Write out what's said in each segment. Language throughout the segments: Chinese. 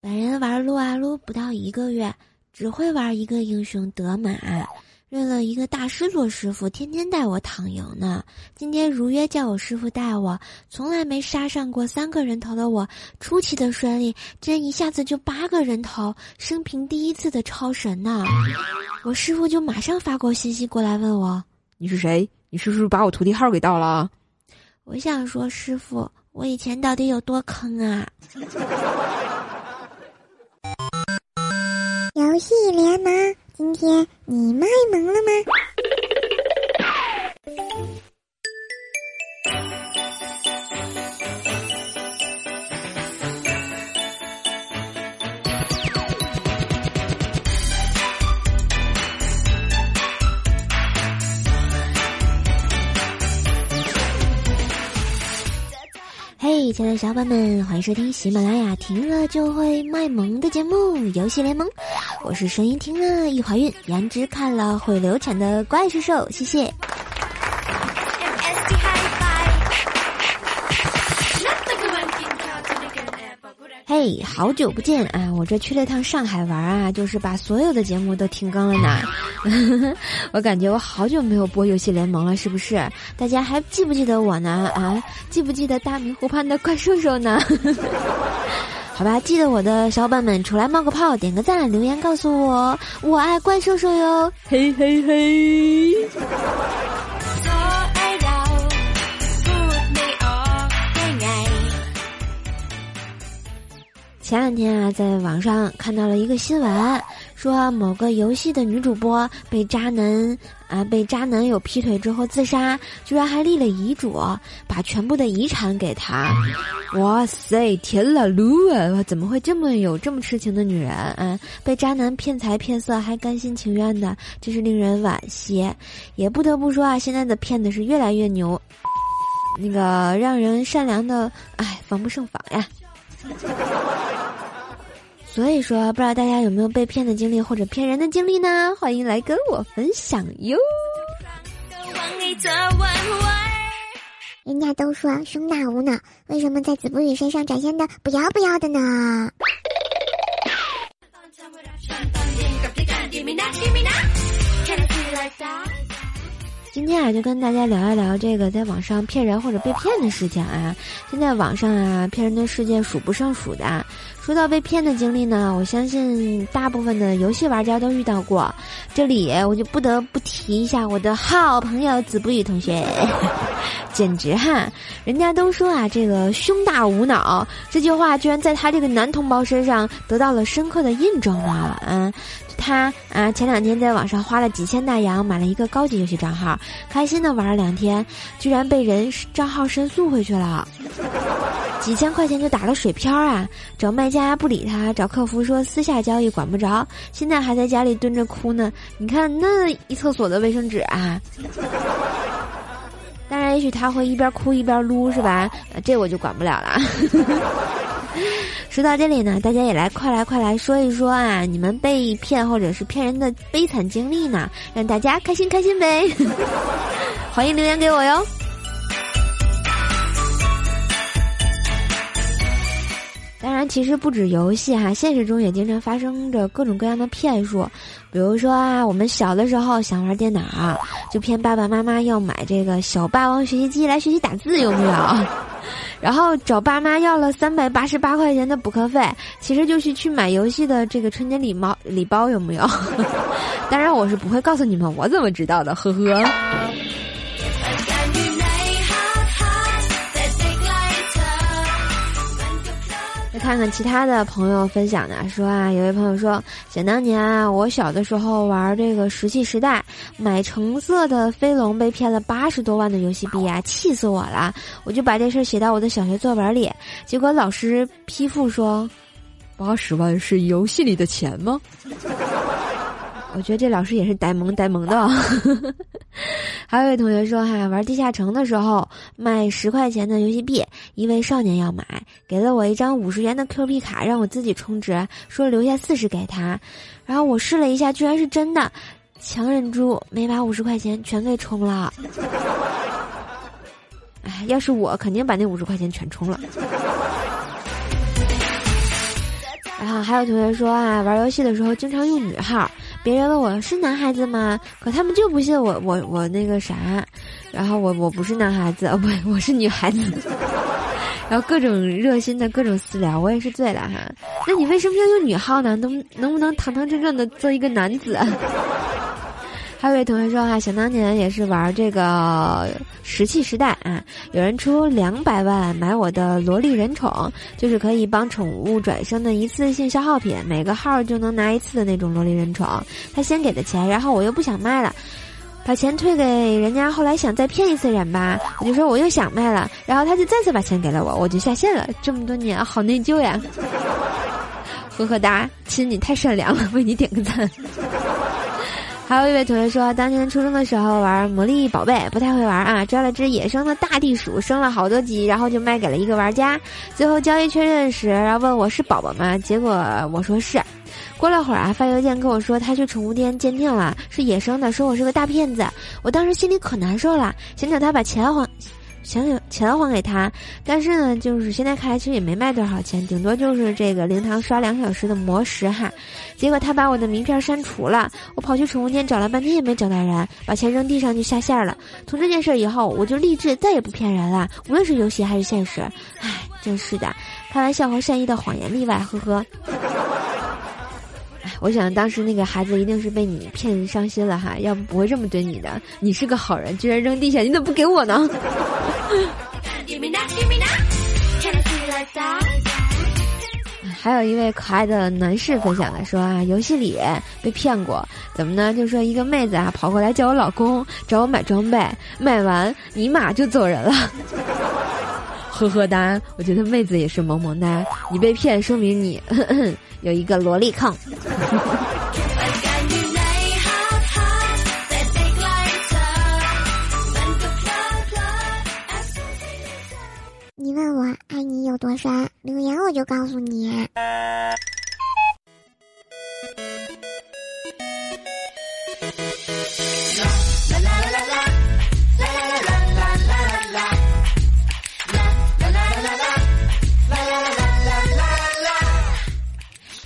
本人玩撸啊撸不到一个月，只会玩一个英雄德玛，认了一个大师做师傅，天天带我躺赢呢。今天如约叫我师傅带我，从来没杀上过三个人头的我，出奇的顺利，竟然一下子就八个人头，生平第一次的超神呢！我师傅就马上发过信息过来问我：“你是谁？你是不是把我徒弟号给盗了？”我想说，师傅，我以前到底有多坑啊？游戏联盟，今天你卖萌了吗？嘿，亲爱的小伙伴们，欢迎收听喜马拉雅听了就会卖萌的节目《游戏联盟》，我是声音听了一怀孕，颜值看了会流产的怪兽兽，谢谢。嘿，好久不见啊！我这去了趟上海玩啊，就是把所有的节目都停更了呢。我感觉我好久没有播游戏联盟了，是不是？大家还记不记得我呢？啊，记不记得大明湖畔的怪兽兽呢？好吧，记得我的小伙伴们出来冒个泡，点个赞，留言告诉我，我爱怪兽兽哟！嘿嘿嘿。前两天啊，在网上看到了一个新闻，说某个游戏的女主播被渣男啊被渣男友劈腿之后自杀，居然还立了遗嘱，把全部的遗产给他。哇塞，天啦噜啊！怎么会这么有这么痴情的女人啊？被渣男骗财骗色还甘心情愿的，真是令人惋惜。也不得不说啊，现在的骗子是越来越牛，那个让人善良的，哎，防不胜防呀。所以说，不知道大家有没有被骗的经历或者骗人的经历呢？欢迎来跟我分享哟。人家都说胸大无脑，为什么在子不语身上展现的不要不要的呢？今天啊，就跟大家聊一聊这个在网上骗人或者被骗的事情啊。现在网上啊，骗人的事件数不胜数的。说到被骗的经历呢，我相信大部分的游戏玩家都遇到过。这里我就不得不提一下我的好朋友子不语同学，简直哈！人家都说啊，这个胸大无脑这句话，居然在他这个男同胞身上得到了深刻的印证啊！嗯。他啊，前两天在网上花了几千大洋买了一个高级游戏账号，开心的玩了两天，居然被人账号申诉回去了，几千块钱就打了水漂啊！找卖家不理他，找客服说私下交易管不着，现在还在家里蹲着哭呢。你看那一厕所的卫生纸啊！当然，也许他会一边哭一边撸，是吧？这我就管不了了。说到这里呢，大家也来快来快来说一说啊，你们被骗或者是骗人的悲惨经历呢，让大家开心开心呗！欢迎留言给我哟。当然，其实不止游戏哈，现实中也经常发生着各种各样的骗术。比如说啊，我们小的时候想玩电脑，就骗爸爸妈妈要买这个小霸王学习机来学习打字，有没有？然后找爸妈要了三百八十八块钱的补课费，其实就是去买游戏的这个春节礼包礼包有没有？当然我是不会告诉你们，我怎么知道的，呵呵。再看看其他的朋友分享的，说啊，有位朋友说，想当年啊，我小的时候玩这个石器时代，买橙色的飞龙被骗了八十多万的游戏币啊，气死我了！我就把这事写到我的小学作文里，结果老师批复说，八十万是游戏里的钱吗？我觉得这老师也是呆萌呆萌的。还有一位同学说哈，玩地下城的时候卖十块钱的游戏币，一位少年要买，给了我一张五十元的 Q 币卡，让我自己充值，说留下四十给他。然后我试了一下，居然是真的，强忍住没把五十块钱全给充了。哎，要是我，肯定把那五十块钱全充了。然后还有同学说啊，玩游戏的时候经常用女号，别人问我是男孩子吗？可他们就不信我我我那个啥，然后我我不是男孩子，不，我是女孩子。然后各种热心的各种私聊，我也是醉了哈。那你为什么要用女号呢？能能不能堂堂正正的做一个男子？还有一位同学说哈，想当年也是玩这个石器时代啊，有人出两百万买我的萝莉人宠，就是可以帮宠物转生的一次性消耗品，每个号就能拿一次的那种萝莉人宠。他先给的钱，然后我又不想卖了，把钱退给人家。后来想再骗一次人吧，我就说我又想卖了，然后他就再次把钱给了我，我就下线了。这么多年好内疚呀，呵呵哒，亲你太善良了，为你点个赞。还有一位同学说，当年初中的时候玩魔力宝贝，不太会玩啊，抓了只野生的大地鼠，升了好多级，然后就卖给了一个玩家。最后交易确认时，然后问我是宝宝吗？结果我说是。过了会儿啊，发邮件跟我说他去宠物店鉴定了，是野生的，说我是个大骗子。我当时心里可难受了，想找他把钱还。想想钱还给他，但是呢，就是现在看来其实也没卖多少钱，顶多就是这个灵堂刷两小时的魔石哈。结果他把我的名片删除了，我跑去宠物店找了半天也没找到人，把钱扔地上就下线了。从这件事以后，我就立志再也不骗人了，无论是游戏还是现实。唉，真是的，开玩笑和善意的谎言例外，呵呵。我想当时那个孩子一定是被你骗伤心了哈，要不不会这么对你的。你是个好人，居然扔地下，你怎么不给我呢？还有一位可爱的男士分享的说啊，游戏里被骗过，怎么呢？就说一个妹子啊跑过来叫我老公，找我买装备，买完尼玛就走人了。呵呵哒，我觉得妹子也是萌萌哒，你被骗说明你。有一个萝莉控。有多深，留言我就告诉你。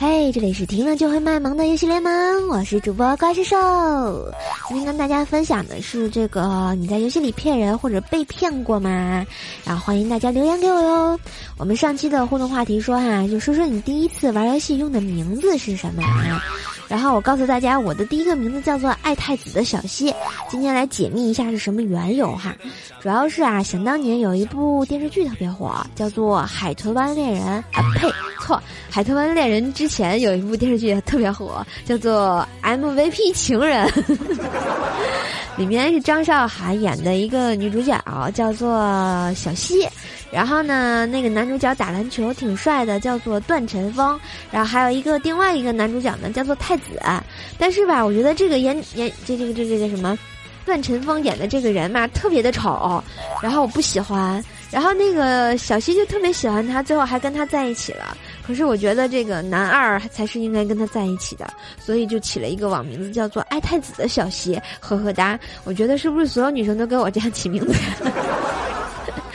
嘿这里是听了就会卖萌的游戏联盟，我是主播怪兽兽。今天跟大家分享的是这个，你在游戏里骗人或者被骗过吗？然后欢迎大家留言给我哟。我们上期的互动话题说哈，就说说你第一次玩游戏用的名字是什么啊？然后我告诉大家，我的第一个名字叫做爱太子的小溪。今天来解密一下是什么缘由哈。主要是啊，想当年有一部电视剧特别火，叫做《海豚湾恋人》啊，呸，错，《海豚湾恋人》之前有一部电视剧特别火，叫做《MVP 情人》，里面是张韶涵演的一个女主角，叫做小溪。然后呢，那个男主角打篮球挺帅的，叫做段晨风。然后还有一个另外一个男主角呢，叫做太子。但是吧，我觉得这个演演这这个这这个什么，段晨风演的这个人嘛，特别的丑，然后我不喜欢。然后那个小西就特别喜欢他，最后还跟他在一起了。可是我觉得这个男二才是应该跟他在一起的，所以就起了一个网名字叫做爱太子的小西，呵呵哒。我觉得是不是所有女生都给我这样起名字？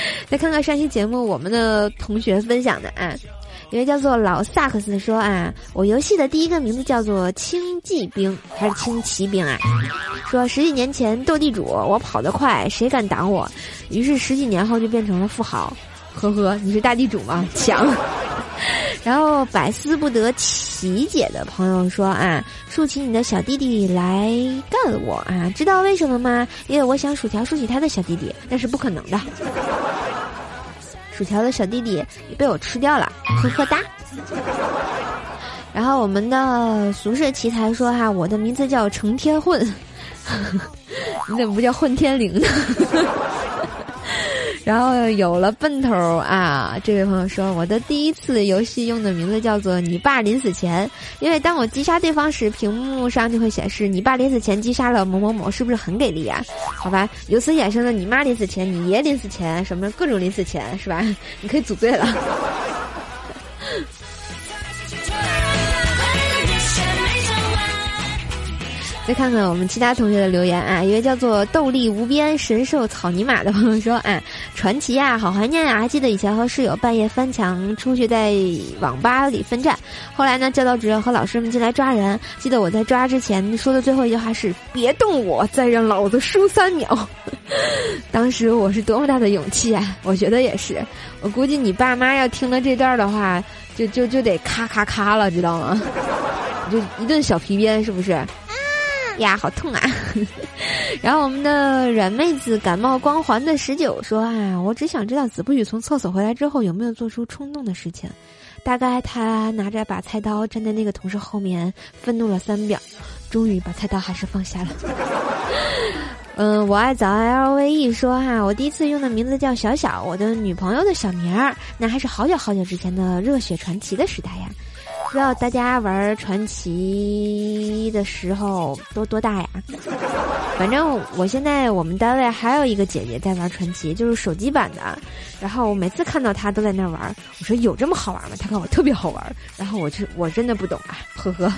再看看上期节目我们的同学分享的啊，一位叫做老萨克斯说啊，我游戏的第一个名字叫做轻骑兵还是轻骑兵啊？说十几年前斗地主，我跑得快，谁敢挡我？于是十几年后就变成了富豪。呵呵，你是大地主吗？强。然后百思不得其解的朋友说啊，竖起你的小弟弟来干我啊！知道为什么吗？因为我想薯条竖起他的小弟弟，那是不可能的。薯条的小弟弟也被我吃掉了，呵呵哒。然后我们的俗世奇才说哈，我的名字叫成天混，你怎么不叫混天绫呢？然后有了奔头啊！这位朋友说，我的第一次游戏用的名字叫做“你爸临死前”，因为当我击杀对方时，屏幕上就会显示“你爸临死前击杀了某某某”，是不是很给力啊？好吧，由此衍生的“你妈临死前”“你爷临死前”什么各种临死前，是吧？你可以组队了。再看看我们其他同学的留言啊，一位叫做“斗力无边神兽草泥马”的朋友说：“啊，传奇啊，好怀念啊！还记得以前和室友半夜翻墙出去在网吧里奋战，后来呢，教导主任和老师们进来抓人。记得我在抓之前说的最后一句话是：“别动我，再让老子输三秒。” 当时我是多么大的勇气啊！我觉得也是。我估计你爸妈要听了这段的话，就就就得咔咔咔了，知道吗？就一顿小皮鞭，是不是？呀，好痛啊！然后我们的软妹子感冒光环的十九说啊，我只想知道子不语从厕所回来之后有没有做出冲动的事情。大概他拿着把菜刀站在那个同事后面，愤怒了三秒，终于把菜刀还是放下了。嗯，我爱早爱 L V E 说哈，我第一次用的名字叫小小，我的女朋友的小名儿，那还是好久好久之前的热血传奇的时代呀。不知道大家玩传奇的时候多多大呀？反正我现在我们单位还有一个姐姐在玩传奇，就是手机版的。然后我每次看到她都在那玩，我说有这么好玩吗？她看我特别好玩，然后我就我真的不懂啊，呵呵。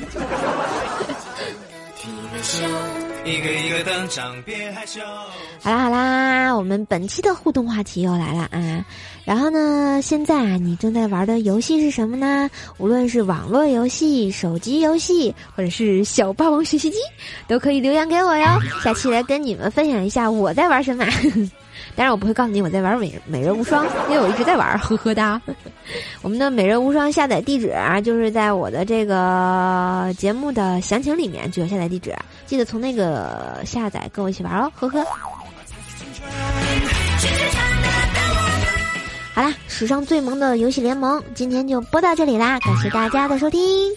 一个一个登场，别害羞。好啦好啦，我们本期的互动话题又来了啊！然后呢，现在啊，你正在玩的游戏是什么呢？无论是网络游戏、手机游戏，或者是小霸王学习机，都可以留言给我哟。下期来跟你们分享一下我在玩什么。当然，我不会告诉你我在玩美美人无双，因为我一直在玩，呵呵哒。我们的美人无双下载地址啊，就是在我的这个节目的详情里面就有下载地址，记得从那个下载跟我一起玩哦，呵呵。好啦，史上最萌的游戏联盟，今天就播到这里啦，感谢大家的收听。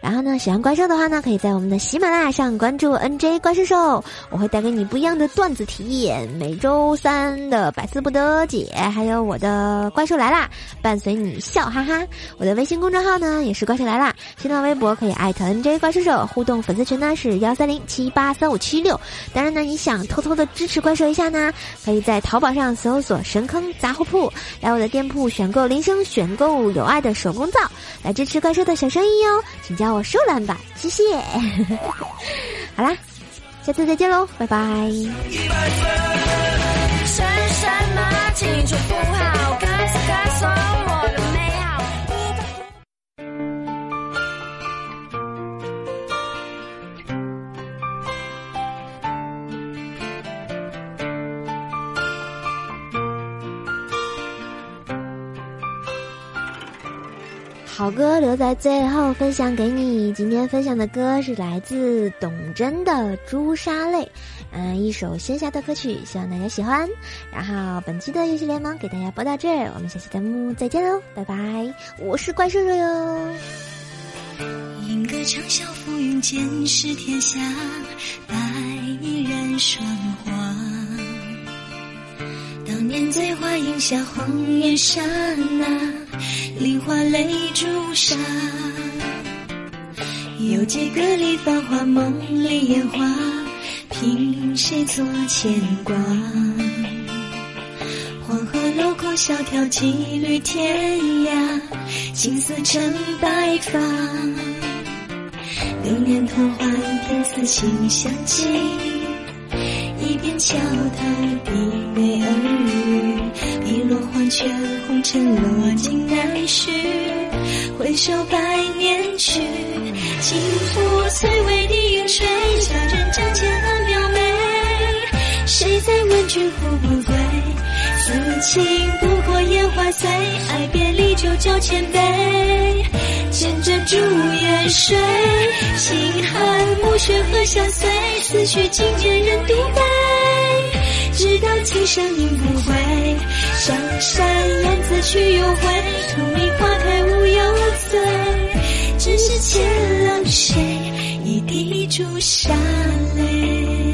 然后呢，喜欢怪兽的话呢，可以在我们的喜马拉雅上关注 NJ 怪兽兽，我会带给你不一样的段子体验。每周三的百思不得解，还有我的怪兽来啦，伴随你笑哈哈。我的微信公众号呢也是怪兽来啦，新浪微博可以艾特 NJ 怪兽兽，互动粉丝群呢是幺三零七八三五七六。当然呢，你想偷偷的支持怪兽一下呢，可以在淘宝上搜索神坑杂货铺，来我的店铺选购铃声，选购有爱的手工皂，来支持怪兽的小生意哟，请叫。我收蓝吧，谢谢。好啦，下次再见喽，拜拜。好歌留在最后分享给你。今天分享的歌是来自董贞的《朱砂泪》，嗯，一首仙侠的歌曲，希望大家喜欢。然后本期的游戏联盟给大家播到这儿，我们下期节目再见喽，拜拜！我是怪兽兽哟。吟歌长啸浮云间，是天下白衣人霜华。当年醉花荫下，红颜刹那。梨花泪朱砂，有几个里繁华，梦里烟花，凭谁做牵挂？黄河楼空萧条，几缕天涯，青丝成白发。流年同换，天此心相寄，一边桥头低眉耳语，碧落黄泉，红尘落尽难续。回首百年去，轻抚翠微的云水，佳人帐前暗描眉。谁在问君复不归？此情不过烟花碎，爱别离酒酒千杯。见着朱颜水，心寒雪和相随？思绪今年人独悲。直到青山音不回，上山燕子去又回，荼蘼花开无忧醉，只是欠了谁一滴朱砂泪。